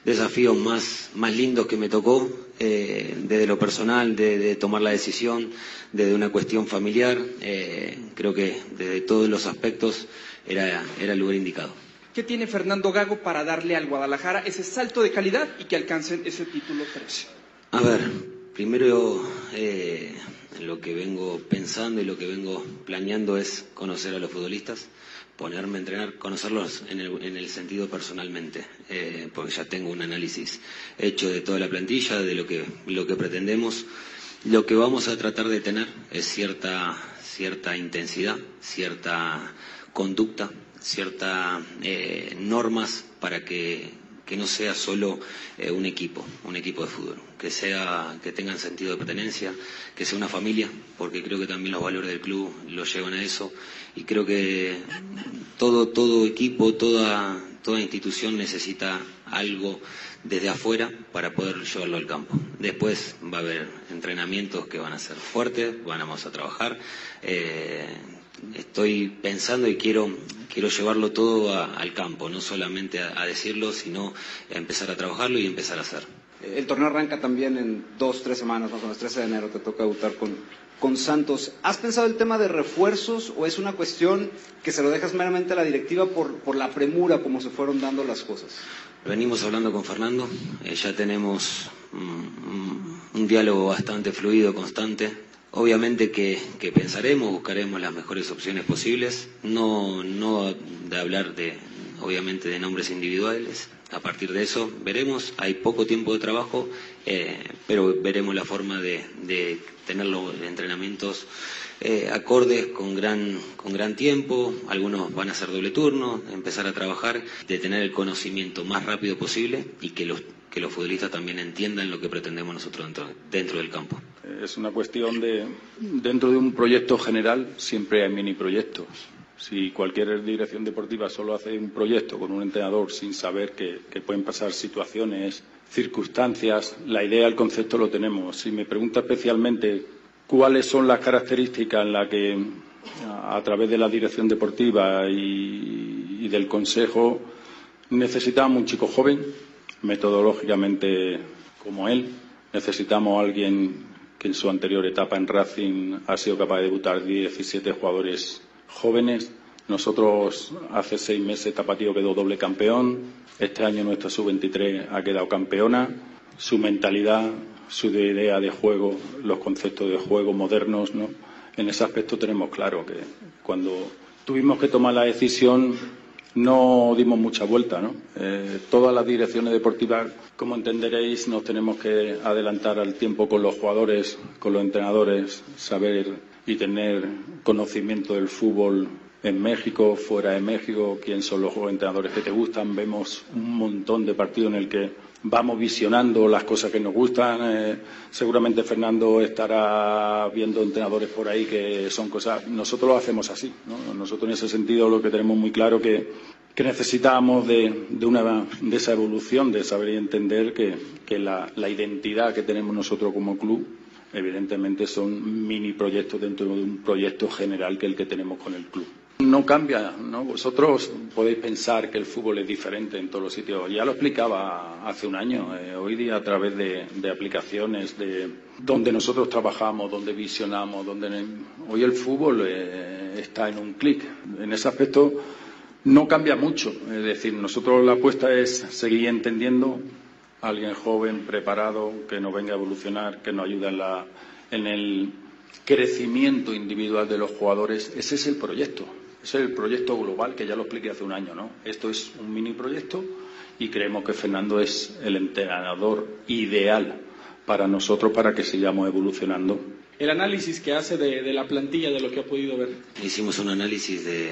desafíos más, más lindos que me tocó, eh, desde lo personal, de, tomar la decisión, desde una cuestión familiar. creo que desde todos los aspectos era, era el lugar indicado. ¿Qué tiene Fernando Gago para darle al Guadalajara ese salto de calidad y que alcancen ese título 13? A ver, Primero, eh, lo que vengo pensando y lo que vengo planeando es conocer a los futbolistas, ponerme a entrenar, conocerlos en el, sentido personalmente, eh, porque ya tengo un análisis hecho de toda la plantilla, de lo que, lo que pretendemos. Lo que vamos a tratar de tener es cierta, cierta intensidad, cierta conducta, ciertas eh, normas para que que no sea solo eh, un equipo, un equipo de fútbol, que sea, que tengan sentido de pertenencia, que sea una familia, porque creo que también los valores del club lo llevan a eso, y creo que todo, todo equipo, toda, toda institución necesita algo desde afuera para poder llevarlo al campo. Después va a haber entrenamientos que van a ser fuertes, vamos a trabajar. Eh, estoy pensando y quiero, quiero llevarlo todo al campo, no solamente a, decirlo, sino a empezar a trabajarlo y empezar a hacer. El torneo arranca también en dos, tres semanas, más o menos, 13 de enero, te toca debutar con, con Santos. ¿Has pensado el tema de refuerzos o es una cuestión que se lo dejas meramente a la directiva por, por la premura como se fueron dando las cosas? Venimos hablando con Fernando, eh, ya tenemos un diálogo bastante fluido, constante, Obviamente que, pensaremos, buscaremos las mejores opciones posibles, no, no de hablar de, obviamente, de nombres individuales. A partir de eso veremos, hay poco tiempo de trabajo, eh, pero veremos la forma de, de tener los entrenamientos eh, acordes con gran, con gran tiempo, algunos van a hacer doble turno, empezar a trabajar, de tener el conocimiento más rápido posible y que los que los futbolistas también entiendan lo que pretendemos nosotros dentro, del campo. Es una cuestión de, dentro de un proyecto general siempre hay mini proyectos. Si cualquier dirección deportiva solo hace un proyecto con un entrenador sin saber que, pueden pasar situaciones, circunstancias, la idea, el concepto lo tenemos. Si me pregunta especialmente cuáles son las características en las que a, través de la dirección deportiva y del consejo necesitamos un chico joven, metodológicamente como él. Necesitamos a alguien que en su anterior etapa en Racing ha sido capaz de debutar 17 jugadores jóvenes. Nosotros hace seis meses Tapatío quedó doble campeón. Este año nuestra sub-23 ha quedado campeona. Su mentalidad, su idea de juego, los conceptos de juego modernos, ¿no? En ese aspecto tenemos claro que cuando tuvimos que tomar la decisión no dimos mucha vuelta. ¿no? Eh, todas las direcciones deportivas, como entenderéis, nos tenemos que adelantar al tiempo con los jugadores, con los entrenadores, saber y tener conocimiento del fútbol en México, fuera de México, quién son los entrenadores que te gustan. Vemos un montón de partidos en el que vamos visionando las cosas que nos gustan. Eh, seguramente Fernando estará viendo entrenadores por ahí que son cosas. Nosotros lo hacemos así. ¿no? Nosotros en ese sentido lo que tenemos muy claro que, que necesitamos de, una, de esa evolución, de saber y entender que, la, la identidad que tenemos nosotros como club evidentemente son mini proyectos dentro de un proyecto general que el que tenemos con el club. No cambia, ¿no? Vosotros podéis pensar que el fútbol es diferente en todos los sitios. Ya lo explicaba hace un año. Eh, hoy día a través de, aplicaciones, de donde nosotros trabajamos, donde visionamos, donde hoy el fútbol eh, está en un clic. En ese aspecto no cambia mucho. Es decir, nosotros la apuesta es seguir entendiendo a alguien joven, preparado, que nos venga a evolucionar, que nos ayude en, la, en el crecimiento individual de los jugadores. Ese es el proyecto. Es el proyecto global que ya lo expliqué hace un año, ¿no? Esto es un mini proyecto y creemos que Fernando es el entrenador ideal para nosotros para que sigamos evolucionando. El análisis que hace de, de la plantilla, de lo que ha podido ver. Hicimos un análisis de,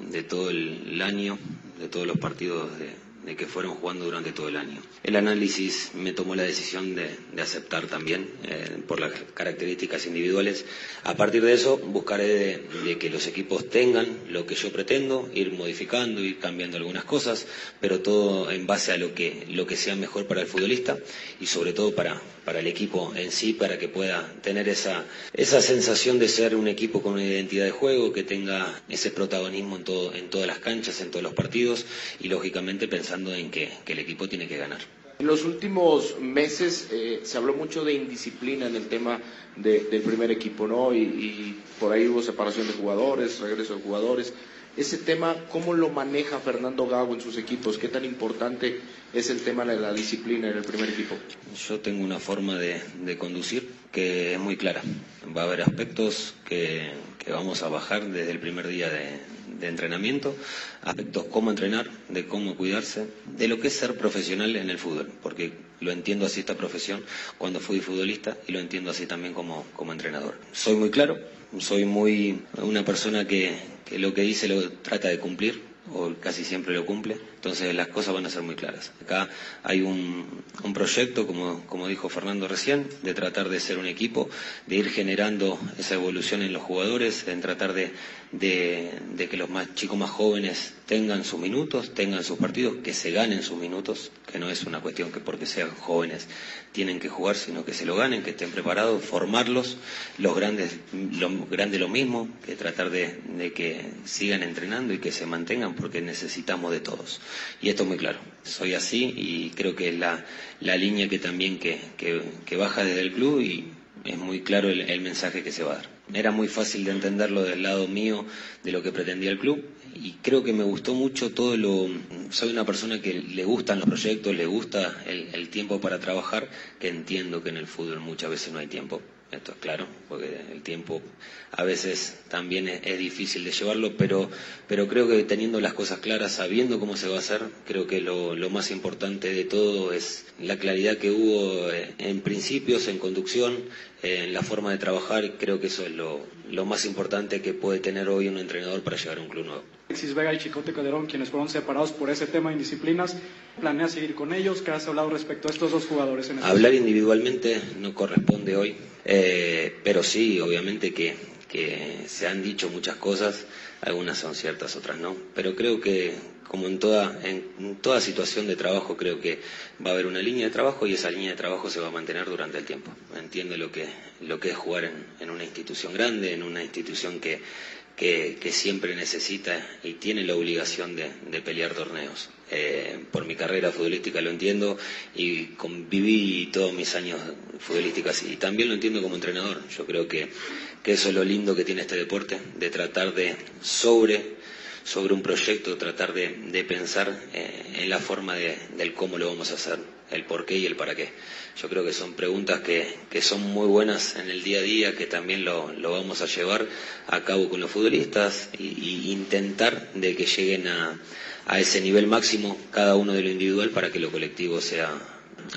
de todo el, el año, de todos los partidos de, de que fueron jugando durante todo el año. El análisis me tomó la decisión de, aceptar también eh, por las características individuales. A partir de eso buscaré de, de, que los equipos tengan lo que yo pretendo, ir modificando, ir cambiando algunas cosas, pero todo en base a lo que, lo que sea mejor para el futbolista y sobre todo para, para el equipo en sí, para que pueda tener esa, esa sensación de ser un equipo con una identidad de juego, que tenga ese protagonismo en, todo, en todas las canchas, en todos los partidos y lógicamente pensando en que, el equipo tiene que ganar. En los últimos meses eh, se habló mucho de indisciplina en el tema de, del primer equipo, ¿no? Y, y, por ahí hubo separación de jugadores, regreso de jugadores. Ese tema, ¿cómo lo maneja Fernando Gago en sus equipos? ¿Qué tan importante es el tema de la disciplina en el primer equipo? Yo tengo una forma de, conducir que es muy clara. Va a haber aspectos que vamos a bajar desde el primer día de, de entrenamiento, aspectos cómo entrenar, de cómo cuidarse, de lo que es ser profesional en el fútbol, porque lo entiendo así esta profesión cuando fui futbolista y lo entiendo así también como, como entrenador. Soy muy claro, soy muy una persona que, que lo que dice lo trata de cumplir o casi siempre lo cumple, entonces las cosas van a ser muy claras. Acá hay un, un proyecto, como, como, dijo Fernando recién, de tratar de ser un equipo, de ir generando esa evolución en los jugadores, en tratar de, de, de que los más chicos más jóvenes tengan sus minutos, tengan sus partidos, que se ganen sus minutos, que no es una cuestión que porque sean jóvenes tienen que jugar, sino que se lo ganen, que estén preparados, formarlos, los grandes lo grande lo mismo, que tratar de, de que sigan entrenando y que se mantengan porque necesitamos de todos. Y esto es muy claro, soy así y creo que es la, la línea que también que, que, que baja desde el club y es muy claro el, mensaje que se va a dar. Era muy fácil de entenderlo del lado mío de lo que pretendía el club y creo que me gustó mucho todo lo... Soy una persona que le gustan los proyectos, le gusta el, el tiempo para trabajar, que entiendo que en el fútbol muchas veces no hay tiempo. Esto es claro, porque el tiempo a veces también es, difícil de llevarlo, pero, pero creo que teniendo las cosas claras, sabiendo cómo se va a hacer, creo que lo, lo más importante de todo es la claridad que hubo en principios, en conducción, en la forma de trabajar, creo que eso es lo, lo más importante que puede tener hoy un entrenador para llegar a un club nuevo. Alexis Vega y Chicote Calderón, quienes fueron separados por ese tema de indisciplinas, ¿planea seguir con ellos? ¿Qué has hablado respecto a estos dos jugadores? En Hablar individualmente no corresponde hoy, eh, pero sí, obviamente que, que se han dicho muchas cosas, algunas son ciertas, otras no, pero creo que como en toda, en toda situación de trabajo creo que va a haber una línea de trabajo y esa línea de trabajo se va a mantener durante el tiempo. Entiende lo que, lo que es jugar en, en una institución grande, en una institución que, que, que, siempre necesita y tiene la obligación de, de pelear torneos. Eh, por mi carrera futbolística lo entiendo y conviví todos mis años futbolísticos y también lo entiendo como entrenador. Yo creo que, que eso es lo lindo que tiene este deporte, de tratar de sobre sobre un proyecto, tratar de, de pensar eh, en la forma de, del cómo lo vamos a hacer, el por qué y el para qué. Yo creo que son preguntas que, que son muy buenas en el día a día, que también lo, lo vamos a llevar a cabo con los futbolistas y, intentar de que lleguen a, a ese nivel máximo cada uno de lo individual para que lo colectivo sea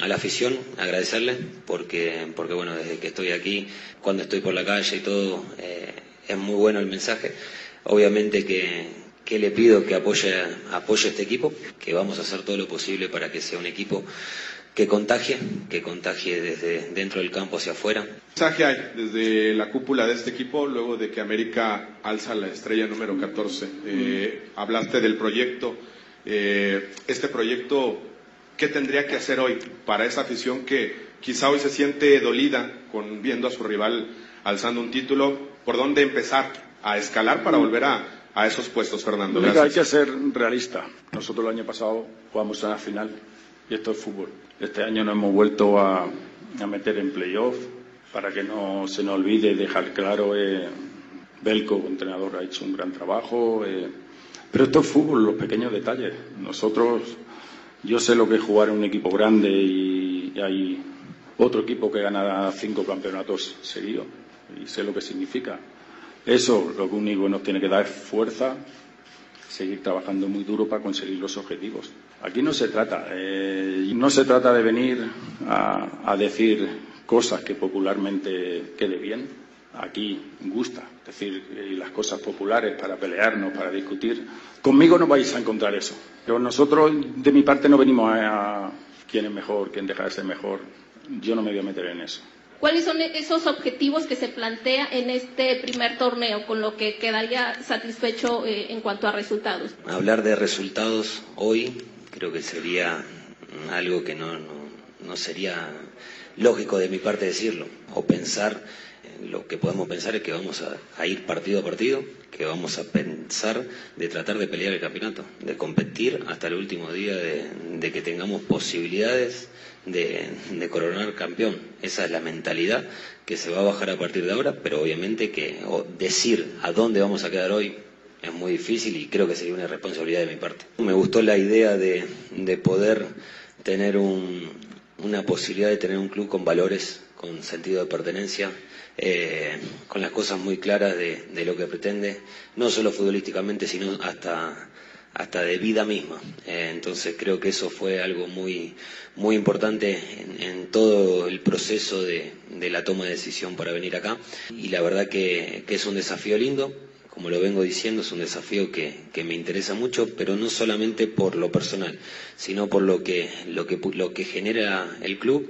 a la afición agradecerle porque porque bueno desde que estoy aquí cuando estoy por la calle y todo eh, es muy bueno el mensaje obviamente que que le pido que apoye, apoye este equipo, que vamos a hacer todo lo posible para que sea un equipo que contagie, que contagie desde dentro del campo hacia afuera. ¿Qué mensaje hay desde la cúpula de este equipo luego de que América alza la estrella número 14? Eh, hablaste del proyecto. Eh, este proyecto, ¿qué tendría que hacer hoy para esa afición que quizá hoy se siente dolida con viendo a su rival alzando un título? ¿Por dónde empezar a escalar para volver a, a esos puestos, Fernando? hay que ser realista. Nosotros el año pasado jugamos en la final y esto es fútbol. Este año nos hemos vuelto a, meter en playoff para que no se nos olvide dejar claro. Eh, Belco, entrenador, ha hecho un gran trabajo. Eh, pero esto es fútbol, los pequeños detalles. Nosotros, yo sé lo que es jugar en un equipo grande y, hay otro equipo que gana cinco campeonatos seguidos y sé lo que significa. Eso lo único que nos tiene que dar es fuerza, seguir trabajando muy duro para conseguir los objetivos. Aquí no se trata, eh, no se trata de venir a, decir cosas que popularmente quede bien. Aquí gusta decir eh, las cosas populares para pelearnos, para discutir. Conmigo no vais a encontrar eso. Pero nosotros, de mi parte, no venimos a, a quién es mejor, quién deja de ser mejor. Yo no me voy a meter en eso. ¿Cuáles son esos objetivos que se plantea en este primer torneo, con lo que quedaría satisfecho eh, en cuanto a resultados? Hablar de resultados hoy creo que sería algo que no, no, sería lógico de mi parte decirlo, o pensar, lo que podemos pensar es que vamos a, ir partido a partido, que vamos a pensar de tratar de pelear el campeonato, de competir hasta el último día, de que tengamos posibilidades de, coronar campeón. Esa es la mentalidad que se va a bajar a partir de ahora, pero obviamente que decir a dónde vamos a quedar hoy es muy difícil y creo que sería una responsabilidad de mi parte. Me gustó la idea de, poder tener una posibilidad de tener un club con valores, con sentido de pertenencia, eh, con las cosas muy claras de, de, lo que pretende, no solo futbolísticamente, sino hasta hasta de vida misma. Eh, entonces creo que eso fue algo muy, muy importante en, todo el proceso de, la toma de decisión para venir acá. Y la verdad que, es un desafío lindo, como lo vengo diciendo, es un desafío que, que, me interesa mucho, pero no solamente por lo personal, sino por lo que, lo que, lo que genera el club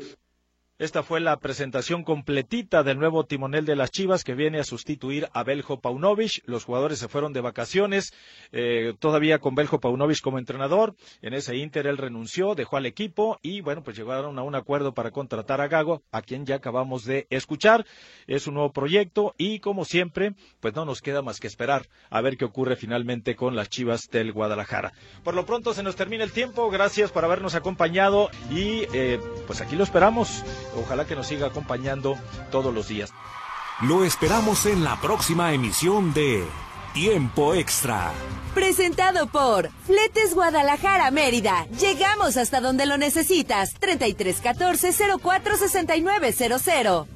esta fue la presentación completita del nuevo timonel de las Chivas que viene a sustituir a Beljo Paunovic. Los jugadores se fueron de vacaciones, eh, todavía con Beljo Paunovic como entrenador. En ese Inter él renunció, dejó al equipo y bueno, pues llegaron a un acuerdo para contratar a Gago, a quien ya acabamos de escuchar. Es un nuevo proyecto y como siempre, pues no nos queda más que esperar a ver qué ocurre finalmente con las Chivas del Guadalajara. Por lo pronto se nos termina el tiempo. Gracias por habernos acompañado y eh, pues aquí lo esperamos. Ojalá que nos siga acompañando todos los días. Lo esperamos en la próxima emisión de Tiempo Extra. Presentado por Fletes Guadalajara Mérida. Llegamos hasta donde lo necesitas. 3314 046900.